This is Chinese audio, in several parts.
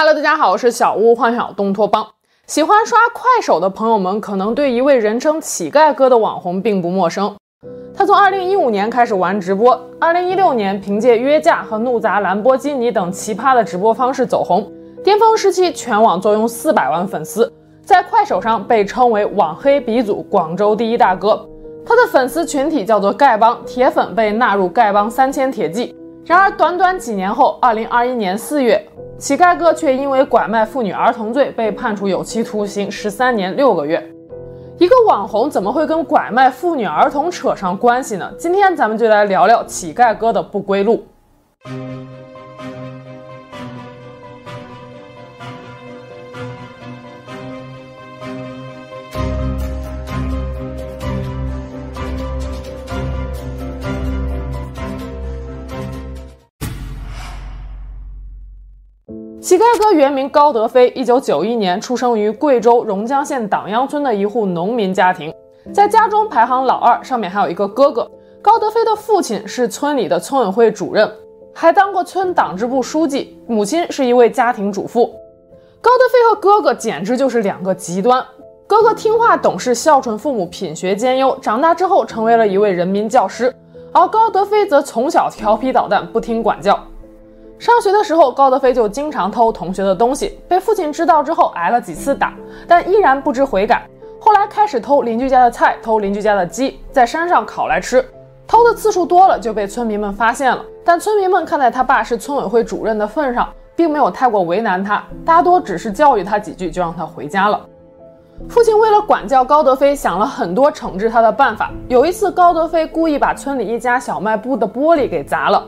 Hello，大家好，我是小屋幻想东托邦。喜欢刷快手的朋友们，可能对一位人称“乞丐哥”的网红并不陌生。他从2015年开始玩直播，2016年凭借约架和怒砸兰博基尼等奇葩的直播方式走红，巅峰时期全网坐拥四百万粉丝，在快手上被称为网黑鼻祖、广州第一大哥。他的粉丝群体叫做丐帮，铁粉被纳入丐帮三千铁骑。然而，短短几年后二零二一年四月。乞丐哥却因为拐卖妇女儿童罪被判处有期徒刑十三年六个月。一个网红怎么会跟拐卖妇女儿童扯上关系呢？今天咱们就来聊聊乞丐哥的不归路。乞丐哥原名高德飞，一九九一年出生于贵州榕江县党央村的一户农民家庭，在家中排行老二，上面还有一个哥哥。高德飞的父亲是村里的村委会主任，还当过村党支部书记；母亲是一位家庭主妇。高德飞和哥哥简直就是两个极端。哥哥听话懂事，孝顺父母，品学兼优，长大之后成为了一位人民教师；而高德飞则从小调皮捣蛋，不听管教。上学的时候，高德飞就经常偷同学的东西，被父亲知道之后挨了几次打，但依然不知悔改。后来开始偷邻居家的菜，偷邻居家的鸡，在山上烤来吃。偷的次数多了，就被村民们发现了。但村民们看在他爸是村委会主任的份上，并没有太过为难他，大多只是教育他几句就让他回家了。父亲为了管教高德飞，想了很多惩治他的办法。有一次，高德飞故意把村里一家小卖部的玻璃给砸了。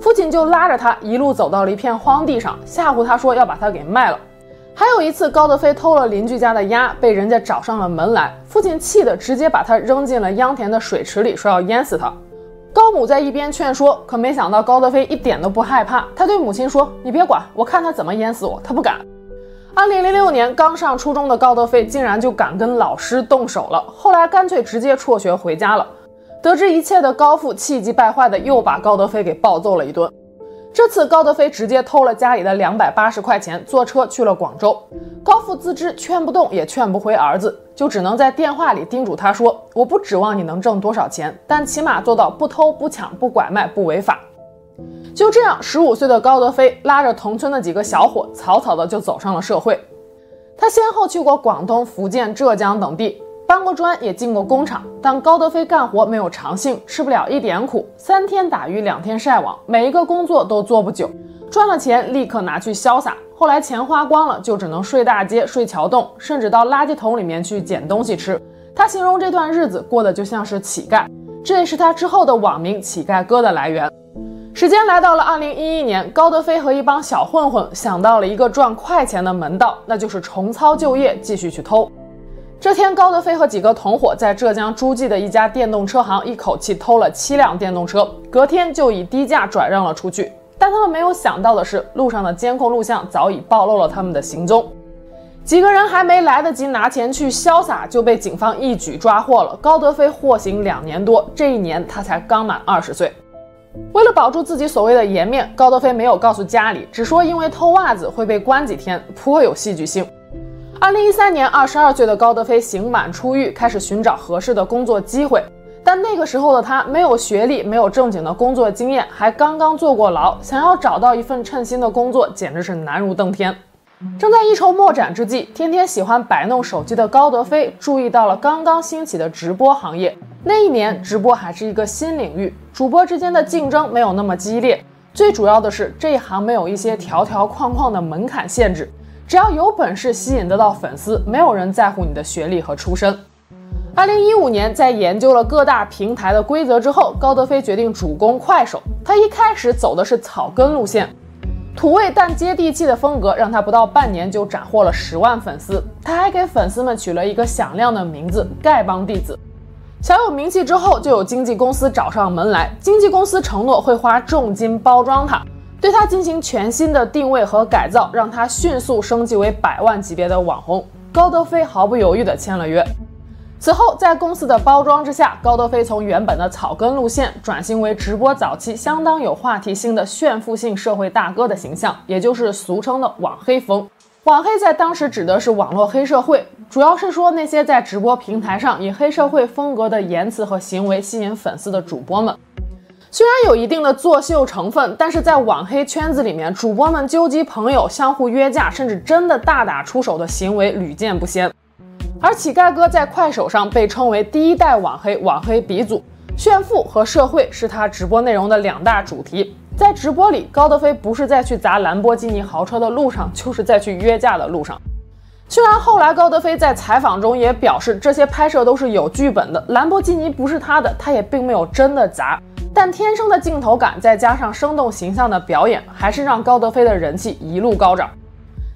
父亲就拉着他一路走到了一片荒地上，吓唬他说要把他给卖了。还有一次，高德飞偷了邻居家的鸭，被人家找上了门来，父亲气得直接把他扔进了秧田的水池里，说要淹死他。高母在一边劝说，可没想到高德飞一点都不害怕，他对母亲说：“你别管，我看他怎么淹死我，他不敢。”二零零六年，刚上初中的高德飞竟然就敢跟老师动手了，后来干脆直接辍学回家了。得知一切的高父气急败坏的又把高德飞给暴揍了一顿。这次高德飞直接偷了家里的两百八十块钱，坐车去了广州。高父自知劝不动也劝不回儿子，就只能在电话里叮嘱他说：“我不指望你能挣多少钱，但起码做到不偷不抢不拐卖不违法。”就这样，十五岁的高德飞拉着同村的几个小伙，草草的就走上了社会。他先后去过广东、福建、浙江等地。搬过砖，也进过工厂，但高德飞干活没有长性，吃不了一点苦，三天打鱼两天晒网，每一个工作都做不久，赚了钱立刻拿去潇洒，后来钱花光了，就只能睡大街、睡桥洞，甚至到垃圾桶里面去捡东西吃。他形容这段日子过得就像是乞丐，这也是他之后的网名“乞丐哥”的来源。时间来到了二零一一年，高德飞和一帮小混混想到了一个赚快钱的门道，那就是重操旧业，继续去偷。这天，高德飞和几个同伙在浙江诸暨的一家电动车行一口气偷了七辆电动车，隔天就以低价转让了出去。但他们没有想到的是，路上的监控录像早已暴露了他们的行踪。几个人还没来得及拿钱去潇洒，就被警方一举抓获了。高德飞获刑两年多，这一年他才刚满二十岁。为了保住自己所谓的颜面，高德飞没有告诉家里，只说因为偷袜子会被关几天，颇有戏剧性。二零一三年，二十二岁的高德飞刑满出狱，开始寻找合适的工作机会。但那个时候的他没有学历，没有正经的工作经验，还刚刚坐过牢，想要找到一份称心的工作，简直是难如登天。正在一筹莫展之际，天天喜欢摆弄手机的高德飞注意到了刚刚兴起的直播行业。那一年，直播还是一个新领域，主播之间的竞争没有那么激烈，最主要的是这一行没有一些条条框框的门槛限制。只要有本事吸引得到粉丝，没有人在乎你的学历和出身。二零一五年，在研究了各大平台的规则之后，高德飞决定主攻快手。他一开始走的是草根路线，土味但接地气的风格让他不到半年就斩获了十万粉丝。他还给粉丝们取了一个响亮的名字——丐帮弟子。小有名气之后，就有经纪公司找上门来，经纪公司承诺会花重金包装他。对他进行全新的定位和改造，让他迅速升级为百万级别的网红。高德飞毫不犹豫地签了约。此后，在公司的包装之下，高德飞从原本的草根路线转型为直播早期相当有话题性的炫富性社会大哥的形象，也就是俗称的网黑风。网黑在当时指的是网络黑社会，主要是说那些在直播平台上以黑社会风格的言辞和行为吸引粉丝的主播们。虽然有一定的作秀成分，但是在网黑圈子里面，主播们纠集朋友、相互约架，甚至真的大打出手的行为屡见不鲜。而乞丐哥在快手上被称为第一代网黑，网黑鼻祖，炫富和社会是他直播内容的两大主题。在直播里，高德飞不是在去砸兰博基尼豪车的路上，就是在去约架的路上。虽然后来高德飞在采访中也表示，这些拍摄都是有剧本的，兰博基尼不是他的，他也并没有真的砸。但天生的镜头感，再加上生动形象的表演，还是让高德飞的人气一路高涨。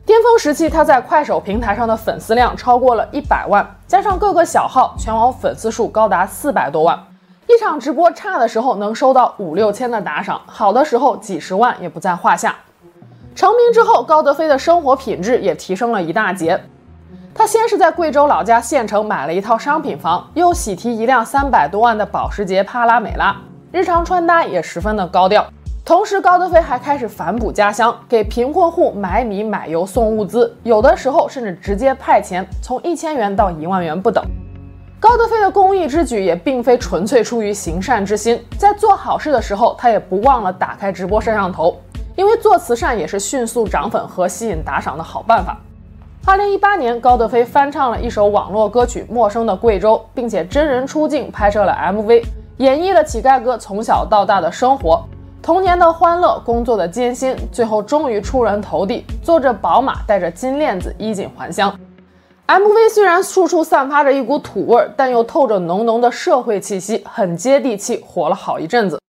巅峰时期，他在快手平台上的粉丝量超过了一百万，加上各个小号，全网粉丝数高达四百多万。一场直播差的时候能收到五六千的打赏，好的时候几十万也不在话下。成名之后，高德飞的生活品质也提升了一大截。他先是在贵州老家县城买了一套商品房，又喜提一辆三百多万的保时捷帕拉梅拉，日常穿搭也十分的高调。同时，高德飞还开始反哺家乡，给贫困户买米买油送物资，有的时候甚至直接派钱，从一千元到一万元不等。高德飞的公益之举也并非纯粹出于行善之心，在做好事的时候，他也不忘了打开直播摄像头，因为做慈善也是迅速涨粉和吸引打赏的好办法。二零一八年，高德飞翻唱了一首网络歌曲《陌生的贵州》，并且真人出镜拍摄了 MV，演绎了乞丐哥从小到大的生活。童年的欢乐，工作的艰辛，最后终于出人头地，坐着宝马，带着金链子，衣锦还乡。MV 虽然处处散发着一股土味儿，但又透着浓浓的社会气息，很接地气，火了好一阵子。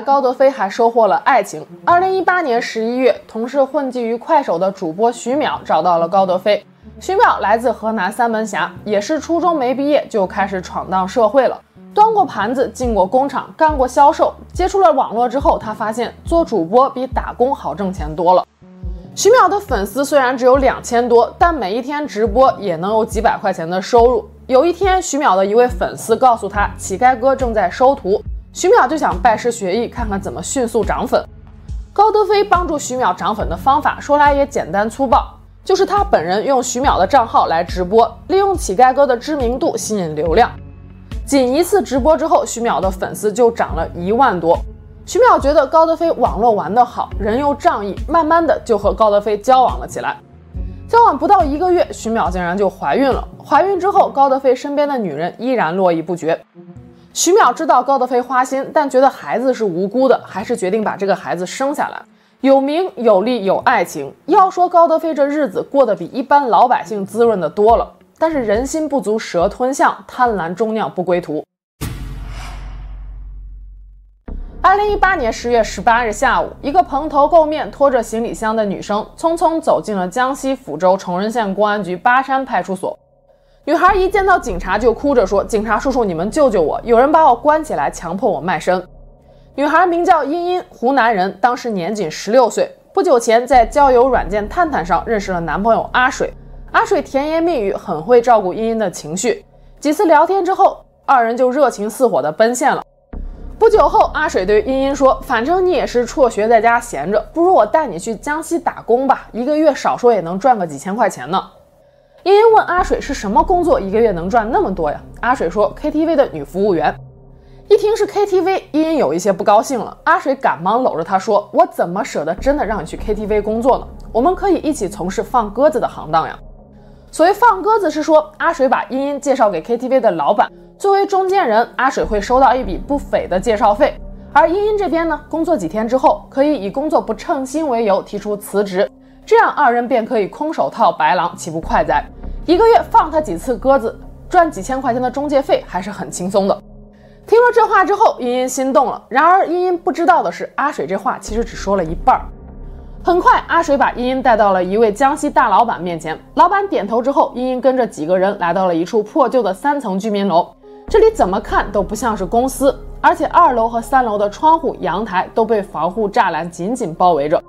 高德飞还收获了爱情。二零一八年十一月，同是混迹于快手的主播徐淼找到了高德飞。徐淼来自河南三门峡，也是初中没毕业就开始闯荡社会了，端过盘子，进过工厂，干过销售。接触了网络之后，他发现做主播比打工好挣钱多了。徐淼的粉丝虽然只有两千多，但每一天直播也能有几百块钱的收入。有一天，徐淼的一位粉丝告诉他，乞丐哥正在收徒。徐淼就想拜师学艺，看看怎么迅速涨粉。高德飞帮助徐淼涨粉的方法，说来也简单粗暴，就是他本人用徐淼的账号来直播，利用乞丐哥的知名度吸引流量。仅一次直播之后，徐淼的粉丝就涨了一万多。徐淼觉得高德飞网络玩得好，人又仗义，慢慢的就和高德飞交往了起来。交往不到一个月，徐淼竟然就怀孕了。怀孕之后，高德飞身边的女人依然络绎不绝。徐淼知道高德飞花心，但觉得孩子是无辜的，还是决定把这个孩子生下来。有名有利有爱情，要说高德飞这日子过得比一般老百姓滋润的多了。但是人心不足蛇吞象，贪婪终酿不归途。二零一八年十月十八日下午，一个蓬头垢面、拖着行李箱的女生匆匆走进了江西抚州崇仁县公安局巴山派出所。女孩一见到警察就哭着说：“警察叔叔，你们救救我！有人把我关起来，强迫我卖身。”女孩名叫茵茵，湖南人，当时年仅十六岁。不久前在交友软件探探上认识了男朋友阿水，阿水甜言蜜语，很会照顾茵茵的情绪。几次聊天之后，二人就热情似火地奔现了。不久后，阿水对茵茵说：“反正你也是辍学在家闲着，不如我带你去江西打工吧，一个月少说也能赚个几千块钱呢。”茵茵问阿水是什么工作，一个月能赚那么多呀？阿水说 KTV 的女服务员。一听是 KTV，茵茵有一些不高兴了。阿水赶忙搂着她说：“我怎么舍得真的让你去 KTV 工作呢？我们可以一起从事放鸽子的行当呀。”所谓放鸽子是说，阿水把茵茵介绍给 KTV 的老板，作为中间人，阿水会收到一笔不菲的介绍费。而茵茵这边呢，工作几天之后，可以以工作不称心为由提出辞职。这样二人便可以空手套白狼，岂不快哉？一个月放他几次鸽子，赚几千块钱的中介费，还是很轻松的。听了这话之后，茵茵心动了。然而茵茵不知道的是，阿水这话其实只说了一半儿。很快，阿水把茵茵带到了一位江西大老板面前。老板点头之后，茵茵跟着几个人来到了一处破旧的三层居民楼。这里怎么看都不像是公司，而且二楼和三楼的窗户、阳台都被防护栅栏紧紧包围着。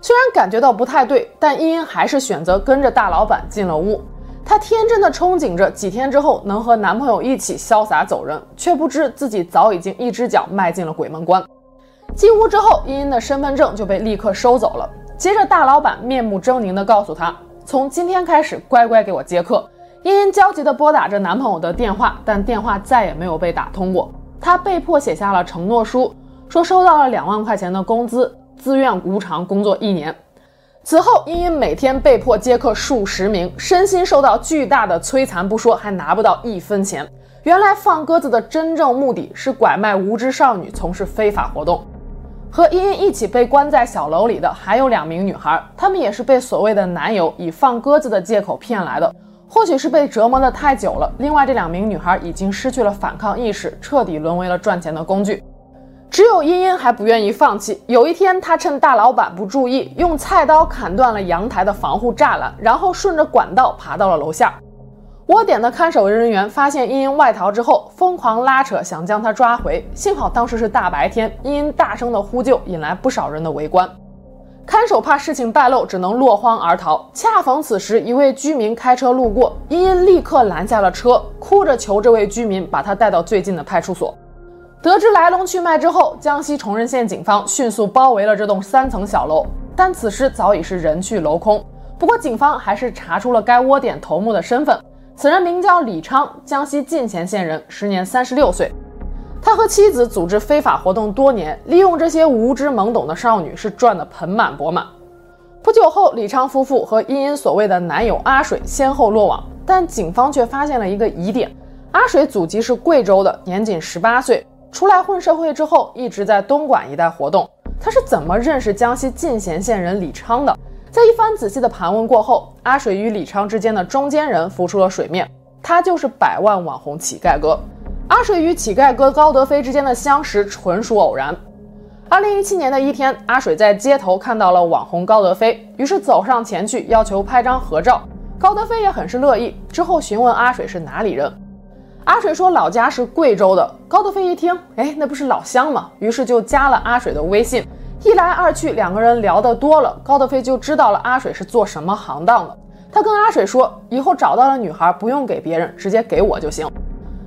虽然感觉到不太对，但茵茵还是选择跟着大老板进了屋。她天真的憧憬着几天之后能和男朋友一起潇洒走人，却不知自己早已经一只脚迈进了鬼门关。进屋之后，茵茵的身份证就被立刻收走了。接着，大老板面目狰狞地告诉她，从今天开始乖乖给我接客。茵茵焦急地拨打着男朋友的电话，但电话再也没有被打通过。她被迫写下了承诺书，说收到了两万块钱的工资，自愿无偿工作一年。此后，茵茵每天被迫接客数十名，身心受到巨大的摧残不说，还拿不到一分钱。原来，放鸽子的真正目的是拐卖无知少女，从事非法活动。和茵茵一起被关在小楼里的还有两名女孩，她们也是被所谓的男友以放鸽子的借口骗来的。或许是被折磨的太久了，另外这两名女孩已经失去了反抗意识，彻底沦为了赚钱的工具。只有茵茵还不愿意放弃。有一天，她趁大老板不注意，用菜刀砍断了阳台的防护栅栏，然后顺着管道爬到了楼下。窝点的看守人员发现茵茵外逃之后，疯狂拉扯，想将她抓回。幸好当时是大白天，茵茵大声的呼救，引来不少人的围观。看守怕事情败露，只能落荒而逃。恰逢此时，一位居民开车路过，茵茵立刻拦下了车，哭着求这位居民把她带到最近的派出所。得知来龙去脉之后，江西崇仁县警方迅速包围了这栋三层小楼，但此时早已是人去楼空。不过，警方还是查出了该窝点头目的身份。此人名叫李昌，江西进贤县人，时年三十六岁。他和妻子组织非法活动多年，利用这些无知懵懂的少女是赚得盆满钵满。不久后，李昌夫妇和茵茵所谓的男友阿水先后落网，但警方却发现了一个疑点：阿水祖籍是贵州的，年仅十八岁，出来混社会之后一直在东莞一带活动。他是怎么认识江西进贤县人李昌的？在一番仔细的盘问过后，阿水与李昌之间的中间人浮出了水面，他就是百万网红乞丐哥。阿水与乞丐哥高德飞之间的相识纯属偶然。二零一七年的一天，阿水在街头看到了网红高德飞，于是走上前去要求拍张合照。高德飞也很是乐意，之后询问阿水是哪里人。阿水说老家是贵州的。高德飞一听，哎，那不是老乡吗？于是就加了阿水的微信。一来二去，两个人聊得多了，高德飞就知道了阿水是做什么行当的。他跟阿水说，以后找到了女孩，不用给别人，直接给我就行。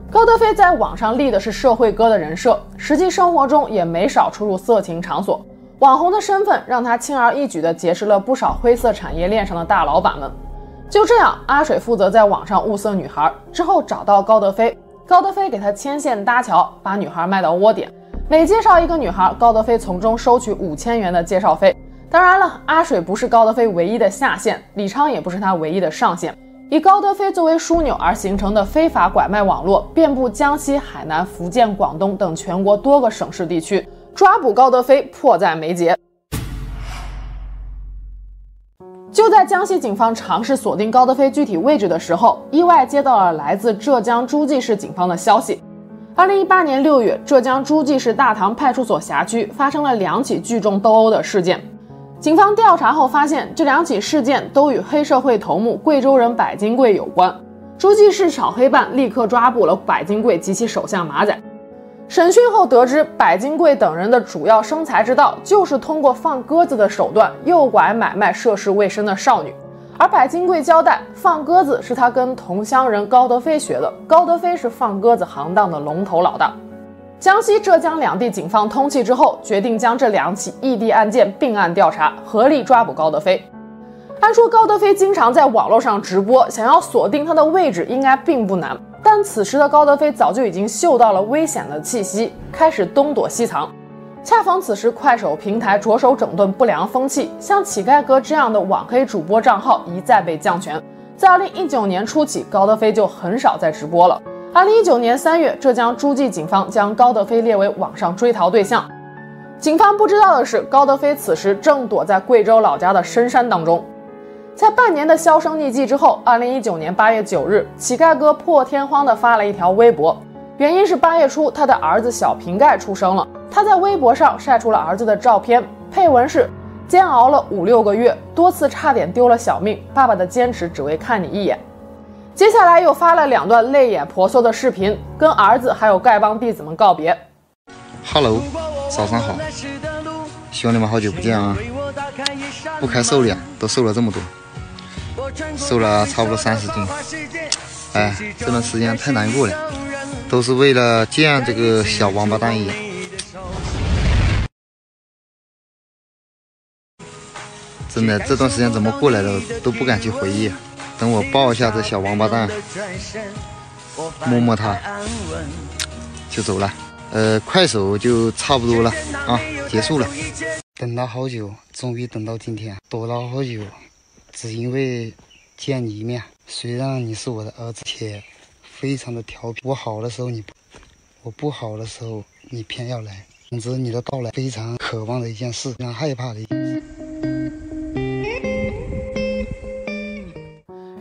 高德飞在网上立的是社会哥的人设，实际生活中也没少出入色情场所。网红的身份让他轻而易举地结识了不少灰色产业链上的大老板们。就这样，阿水负责在网上物色女孩，之后找到高德飞，高德飞给他牵线搭桥，把女孩卖到窝点。每介绍一个女孩，高德飞从中收取五千元的介绍费。当然了，阿水不是高德飞唯一的下线，李昌也不是他唯一的上线。以高德飞作为枢纽而形成的非法拐卖网络，遍布江西、海南、福建、广东等全国多个省市地区。抓捕高德飞迫在眉睫。就在江西警方尝试锁定高德飞具体位置的时候，意外接到了来自浙江诸暨市警方的消息。二零一八年六月，浙江诸暨市大塘派出所辖区发生了两起聚众斗殴的事件。警方调查后发现，这两起事件都与黑社会头目贵州人百金贵有关。诸暨市扫黑办立刻抓捕了百金贵及其手下马仔。审讯后得知，柏金贵等人的主要生财之道就是通过放鸽子的手段诱拐买卖涉世未深的少女。而柏金贵交代，放鸽子是他跟同乡人高德飞学的，高德飞是放鸽子行当的龙头老大。江西、浙江两地警方通气之后，决定将这两起异地案件并案调查，合力抓捕高德飞。按说高德飞经常在网络上直播，想要锁定他的位置应该并不难。但此时的高德飞早就已经嗅到了危险的气息，开始东躲西藏。恰逢此时，快手平台着手整顿不良风气，像乞丐哥这样的网黑主播账号一再被降权。在二零一九年初起，高德飞就很少再直播了。二零一九年三月，浙江诸暨警方将高德飞列为网上追逃对象。警方不知道的是，高德飞此时正躲在贵州老家的深山当中。在半年的销声匿迹之后，二零一九年八月九日，乞丐哥破天荒地发了一条微博，原因是八月初他的儿子小瓶盖出生了。他在微博上晒出了儿子的照片，配文是：“煎熬了五六个月，多次差点丢了小命。爸爸的坚持只为看你一眼。接下来又发了两段泪眼婆娑的视频，跟儿子还有丐帮弟子们告别。Hello，早上好，兄弟们好久不见啊！不开瘦脸，都瘦了这么多，瘦了差不多三十斤。哎，这段时间太难过了，都是为了见这个小王八蛋一眼。真的，这段时间怎么过来的都不敢去回忆。等我抱一下这小王八蛋，摸摸他，就走了。呃，快手就差不多了啊，结束了。等了好久，终于等到今天。躲了好久，只因为见你一面。虽然你是我的儿子，且非常的调皮。我好的时候你不，我不好的时候你偏要来。总之，你的到来非常渴望的一件事，非常害怕的一件事。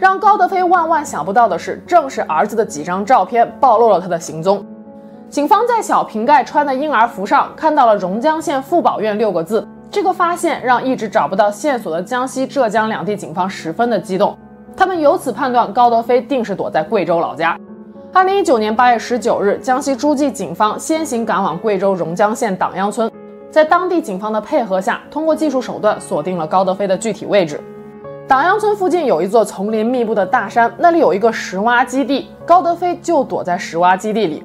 让高德飞万万想不到的是，正是儿子的几张照片暴露了他的行踪。警方在小瓶盖穿的婴儿服上看到了“榕江县妇保院”六个字，这个发现让一直找不到线索的江西、浙江两地警方十分的激动。他们由此判断高德飞定是躲在贵州老家。二零一九年八月十九日，江西诸暨警方先行赶往贵州榕江县党央村，在当地警方的配合下，通过技术手段锁定了高德飞的具体位置。党央村附近有一座丛林密布的大山，那里有一个石洼基地，高德飞就躲在石洼基地里。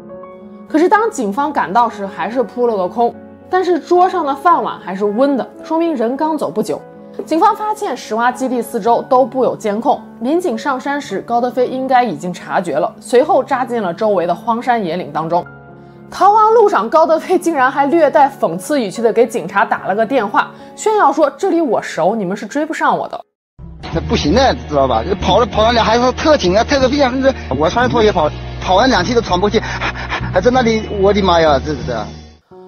可是当警方赶到时，还是扑了个空。但是桌上的饭碗还是温的，说明人刚走不久。警方发现石洼基地四周都布有监控，民警上山时，高德飞应该已经察觉了，随后扎进了周围的荒山野岭当中。逃亡路上，高德飞竟然还略带讽刺语气的给警察打了个电话，炫耀说：“这里我熟，你们是追不上我的。”那不行的，知道吧？跑了跑了两，还是特警啊，特个屁啊！我穿着拖鞋跑，跑完两期都喘不过气，还在那里，我的妈呀，这是。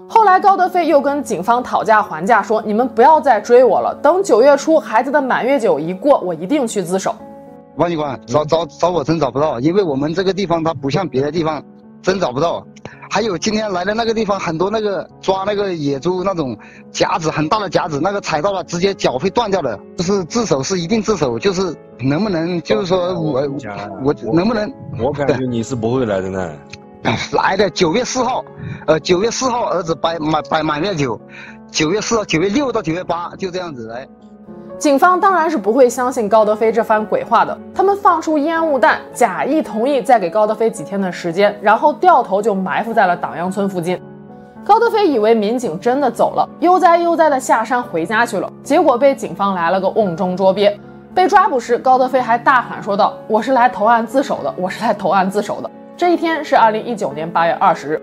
后来高德飞又跟警方讨价还价，说：“你们不要再追我了，等九月初孩子的满月酒一过，我一定去自首。”王警官，找找找我真找不到，因为我们这个地方它不像别的地方，真找不到。还有今天来的那个地方，很多那个抓那个野猪那种夹子，很大的夹子，那个踩到了，直接脚会断掉的。就是自首是一定自首，就是能不能，就是说我我能不能？我感觉你是不会来的呢。来的九月四号，呃，九月四号儿子摆满摆满月酒，九月四号、九月六到九月八就这样子来。警方当然是不会相信高德飞这番鬼话的，他们放出烟雾弹，假意同意再给高德飞几天的时间，然后掉头就埋伏在了党阳村附近。高德飞以为民警真的走了，悠哉悠哉的下山回家去了，结果被警方来了个瓮中捉鳖。被抓捕时，高德飞还大喊说道：“我是来投案自首的，我是来投案自首的。”这一天是二零一九年八月二十日。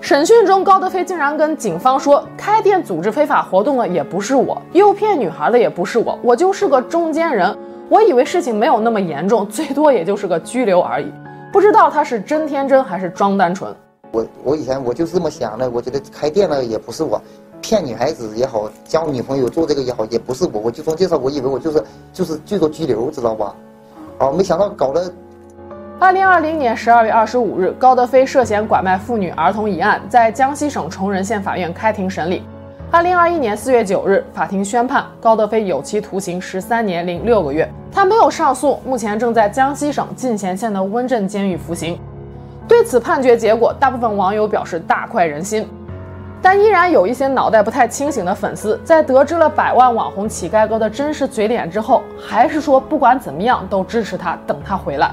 审讯中，高德飞竟然跟警方说：“开店组织非法活动的也不是我，诱骗女孩的也不是我，我就是个中间人。我以为事情没有那么严重，最多也就是个拘留而已。不知道他是真天真还是装单纯。我我以前我就是这么想的，我觉得开店的也不是我，骗女孩子也好，交女朋友做这个也好，也不是我。我就从介绍，我以为我就是就是最多拘留，知道吧？啊，没想到搞了。”二零二零年十二月二十五日，高德飞涉嫌拐卖妇女儿童一案在江西省崇仁县法院开庭审理。二零二一年四月九日，法庭宣判高德飞有期徒刑十三年零六个月，他没有上诉，目前正在江西省进贤县的温镇监狱服刑。对此判决结果，大部分网友表示大快人心，但依然有一些脑袋不太清醒的粉丝，在得知了百万网红乞丐哥的真实嘴脸之后，还是说不管怎么样都支持他，等他回来。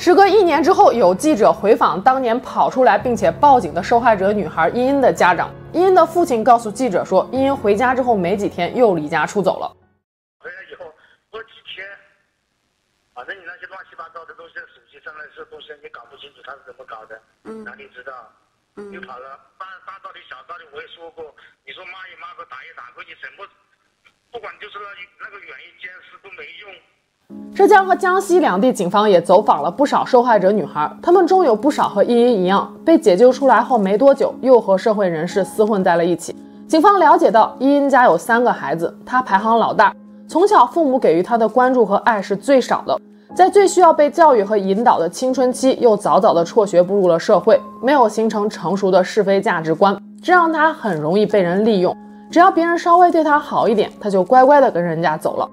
时隔一年之后，有记者回访当年跑出来并且报警的受害者女孩茵茵的家长。茵茵的父亲告诉记者说，茵茵回家之后没几天又离家出走了。回来以后过几天，反正你那些乱七八糟的东西，手机上那些东西你搞不清楚他是怎么搞的，嗯，哪里知道？嗯，又跑了，大大道理小道理我也说过，你说骂也骂过，打也打过，你什么，不管就是那那个原因监视都没用。浙江和江西两地警方也走访了不少受害者女孩，她们中有不少和茵茵一样，被解救出来后没多久又和社会人士厮混在了一起。警方了解到，茵茵家有三个孩子，她排行老大，从小父母给予她的关注和爱是最少的，在最需要被教育和引导的青春期又早早的辍学步入了社会，没有形成成熟的是非价值观，这让她很容易被人利用。只要别人稍微对他好一点，他就乖乖的跟人家走了。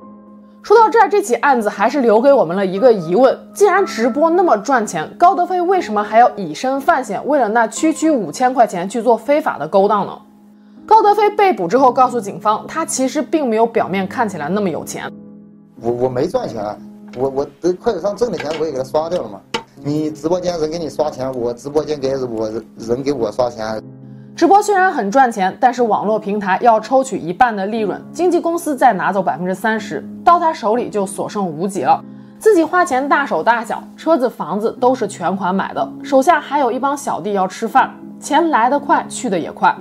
说到这儿，这起案子还是留给我们了一个疑问：既然直播那么赚钱，高德飞为什么还要以身犯险，为了那区区五千块钱去做非法的勾当呢？高德飞被捕之后，告诉警方，他其实并没有表面看起来那么有钱。我我没赚钱，我我在快手上挣的钱我也给他刷掉了嘛。你直播间人给你刷钱，我直播间给我人给我刷钱。直播虽然很赚钱，但是网络平台要抽取一半的利润，经纪公司再拿走百分之三十，到他手里就所剩无几了。自己花钱大手大脚，车子房子都是全款买的，手下还有一帮小弟要吃饭，钱来得快，去得也快。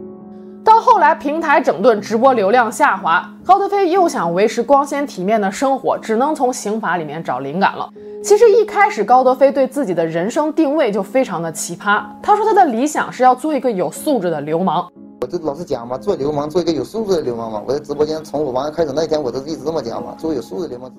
到后来，平台整顿，直播流量下滑，高德飞又想维持光鲜体面的生活，只能从刑法里面找灵感了。其实一开始，高德飞对自己的人生定位就非常的奇葩。他说他的理想是要做一个有素质的流氓。我就老是讲嘛，做流氓，做一个有素质的流氓嘛。我在直播间从我玩开始那天，我都一直这么讲嘛，做有素质的流氓。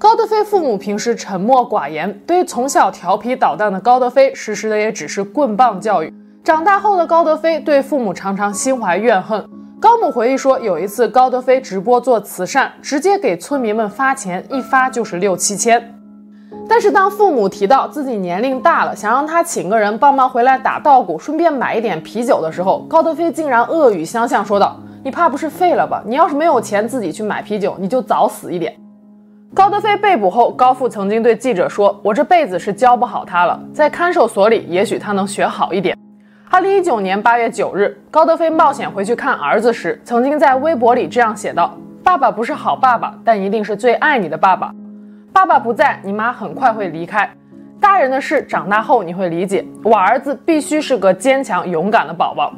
高德飞父母平时沉默寡言，对于从小调皮捣蛋的高德飞，实施的也只是棍棒教育。长大后的高德飞对父母常常心怀怨恨。高母回忆说，有一次高德飞直播做慈善，直接给村民们发钱，一发就是六七千。但是当父母提到自己年龄大了，想让他请个人帮忙回来打稻谷，顺便买一点啤酒的时候，高德飞竟然恶语相向，说道：“你怕不是废了吧？你要是没有钱自己去买啤酒，你就早死一点。”高德飞被捕后，高父曾经对记者说：“我这辈子是教不好他了，在看守所里，也许他能学好一点。”二零一九年八月九日，高德飞冒险回去看儿子时，曾经在微博里这样写道：“爸爸不是好爸爸，但一定是最爱你的爸爸。爸爸不在，你妈很快会离开。大人的事，长大后你会理解。我儿子必须是个坚强勇敢的宝宝。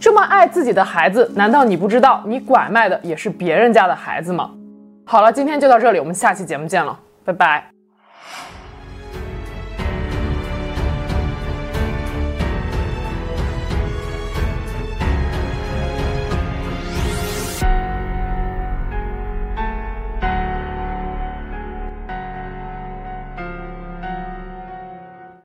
这么爱自己的孩子，难道你不知道你拐卖的也是别人家的孩子吗？”好了，今天就到这里，我们下期节目见了，拜拜。